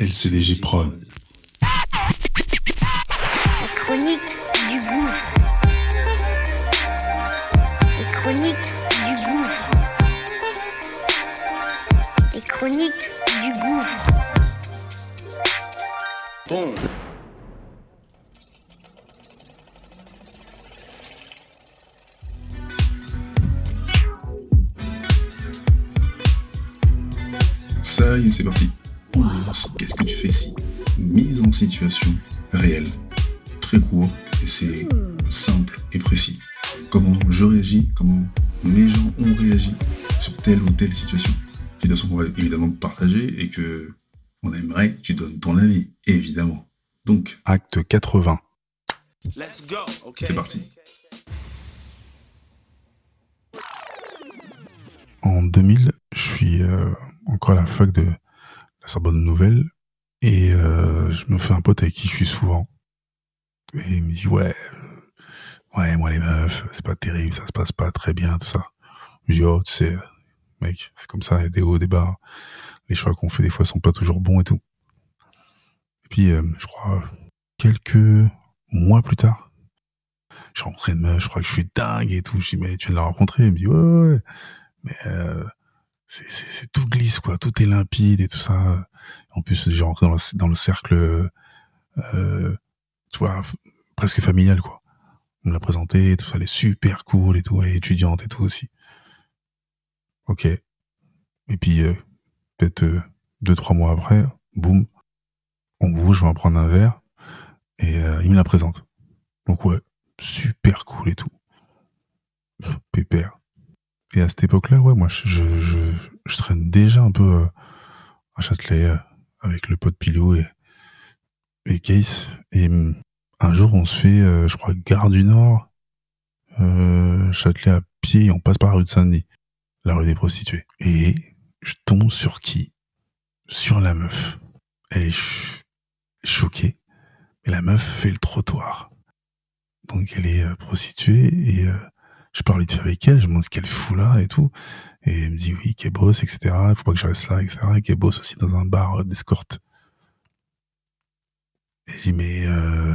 LCDG Prod. La chronique du gouffre. Les chroniques du gouffre. Les chroniques du gouffre. Bon. Ça y est, c'est parti. Qu'est-ce que tu fais si Mise en situation réelle. Très court et c'est simple et précis. Comment je réagis, comment mes gens ont réagi sur telle ou telle situation. Situation qu'on va évidemment partager et que on aimerait que tu donnes ton avis, évidemment. Donc, acte 80. Let's go. Okay. C'est parti. En 2000, je suis euh, encore à la fac de la Sorbonne Nouvelle et euh, je me fais un pote avec qui je suis souvent. Et il me dit ouais, euh, ouais moi les meufs, c'est pas terrible, ça se passe pas très bien tout ça. Je dis oh tu sais, mec, c'est comme ça, des hauts, des bas. Les choix qu'on fait des fois sont pas toujours bons et tout. Et puis euh, je crois quelques mois plus tard, j'ai rencontré une meuf, je crois que je suis dingue et tout. Je dis mais tu viens de la rencontrer, il me dit ouais ouais. ouais mais euh, c'est, tout glisse quoi, tout est limpide et tout ça. En plus, j'ai rentré dans le, dans le cercle, euh, tu vois, presque familial quoi. On me l'a présenté, tout ça, elle est super cool et tout, est étudiante et tout aussi. Ok. Et puis euh, peut-être euh, deux trois mois après, boum, on bouge, je vais en prendre un verre et euh, il me la présente. Donc ouais, super cool et tout. Pépère. Et à cette époque-là, ouais, moi, je, je, je, traîne déjà un peu euh, à Châtelet euh, avec le pote Pilou et, et Case. Et hum, un jour, on se fait, euh, je crois, Gare du Nord, Châtelet à pied, et on passe par la rue de Saint-Denis, la rue des prostituées. Et je tombe sur qui? Sur la meuf. Elle est ch- choquée. Et la meuf fait le trottoir. Donc elle est prostituée et... je parle vite avec elle, je me demande ce qu'elle fout là et tout. Et elle me dit oui, qu'elle bosse, etc. Il faut pas que je reste là, etc. Et qu'elle bosse aussi dans un bar euh, d'escorte. Et je dis mais euh,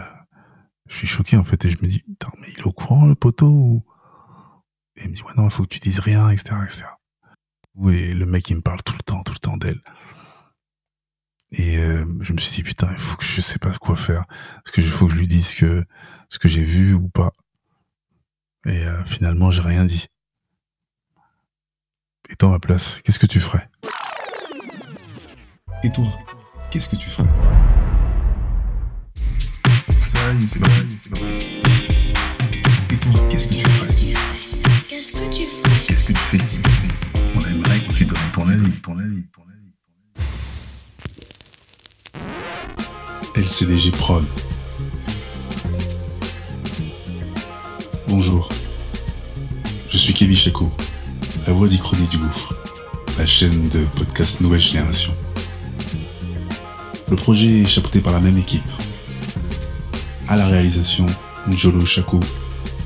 je suis choqué en fait et je me dis putain mais il est au courant le poteau ou? Et il me dit ouais non il faut que tu dises rien etc etc. Et le mec il me parle tout le temps tout le temps d'elle. Et euh, je me suis dit putain il faut que je sais pas quoi faire. Est-ce que il faut que je lui dise que ce que j'ai vu ou pas? Et euh, finalement, j'ai rien dit. Et toi, à ma place, qu'est-ce que tu ferais? Et toi, qu'est-ce que tu ferais? Ça y est, c'est parti. c'est parti. Et toi, qu'est-ce que tu ferais? Qu'est-ce que tu ferais? Qu'est-ce que tu fais? Si On aimerait que tu donnes ton avis, ton avis, ton avis. LCDG Prod. Bonjour. Je suis Kevin Chaco, la voix d'Ichronie du Gouffre, la chaîne de podcast Nouvelle Génération. Le projet est chapeauté par la même équipe. À la réalisation, Njolo Chaco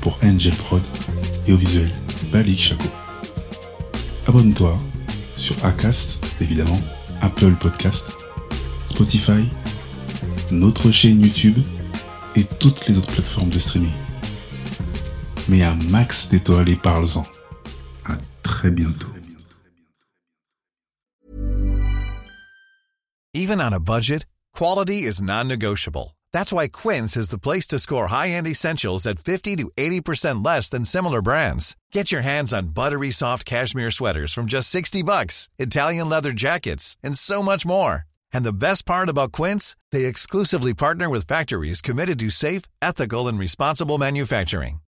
pour Angel Prod et au visuel, Balik Chaco. Abonne-toi sur Acast, évidemment, Apple Podcast, Spotify, notre chaîne YouTube et toutes les autres plateformes de streaming. Un max d'étoiles et parle-en. À très bientôt. Even on a budget, quality is non-negotiable. That's why Quince is the place to score high-end essentials at 50 to 80% less than similar brands. Get your hands on buttery soft cashmere sweaters from just 60 bucks, Italian leather jackets, and so much more. And the best part about Quince, they exclusively partner with factories committed to safe, ethical, and responsible manufacturing.